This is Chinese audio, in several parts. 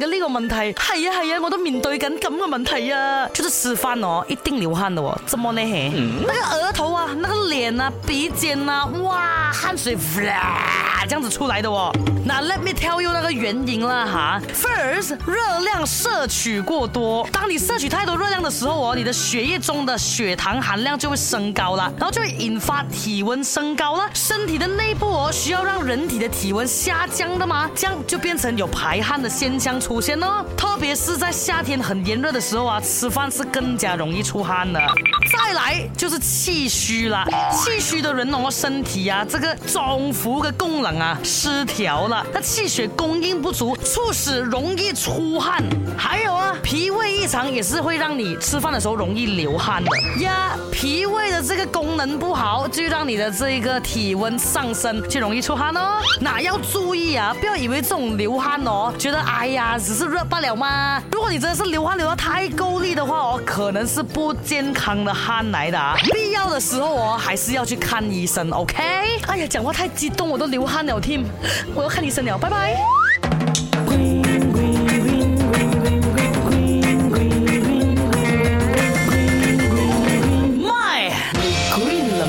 嘅呢个问题系啊系啊，我都面对紧咁嘅问题啊！就是示范哦，一定流汗的哦，怎么呢？吓，那个额头啊，那个脸啊，鼻尖啊，哇，汗水哗，这样子出来的哦。那 let me tell you 那个原因啦，吓，first 热量摄取过多，当你摄取太多热量的时候哦，你的血液中的血糖含量就会升高啦，然后就会引发体温升高啦。身体的内部哦，需要让人体的体温下降的嘛，这样就变成有排汗的现象。首先呢，特别是在夏天很炎热的时候啊，吃饭是更加容易出汗的。再来就是气虚了，气虚的人哦，身体啊，这个脏腑的功能啊失调了，那气血供应不足，促使容易出汗。还有啊，脾胃。胃肠也是会让你吃饭的时候容易流汗的呀，脾胃的这个功能不好，就让你的这个体温上升，就容易出汗哦。那要注意啊，不要以为这种流汗哦，觉得哎呀只是热不了吗？如果你真的是流汗流的太够力的话哦，可能是不健康的汗来的啊。必要的时候哦，还是要去看医生，OK？哎呀，讲话太激动，我都流汗了，听，我要看医生了，拜拜。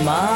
Mom.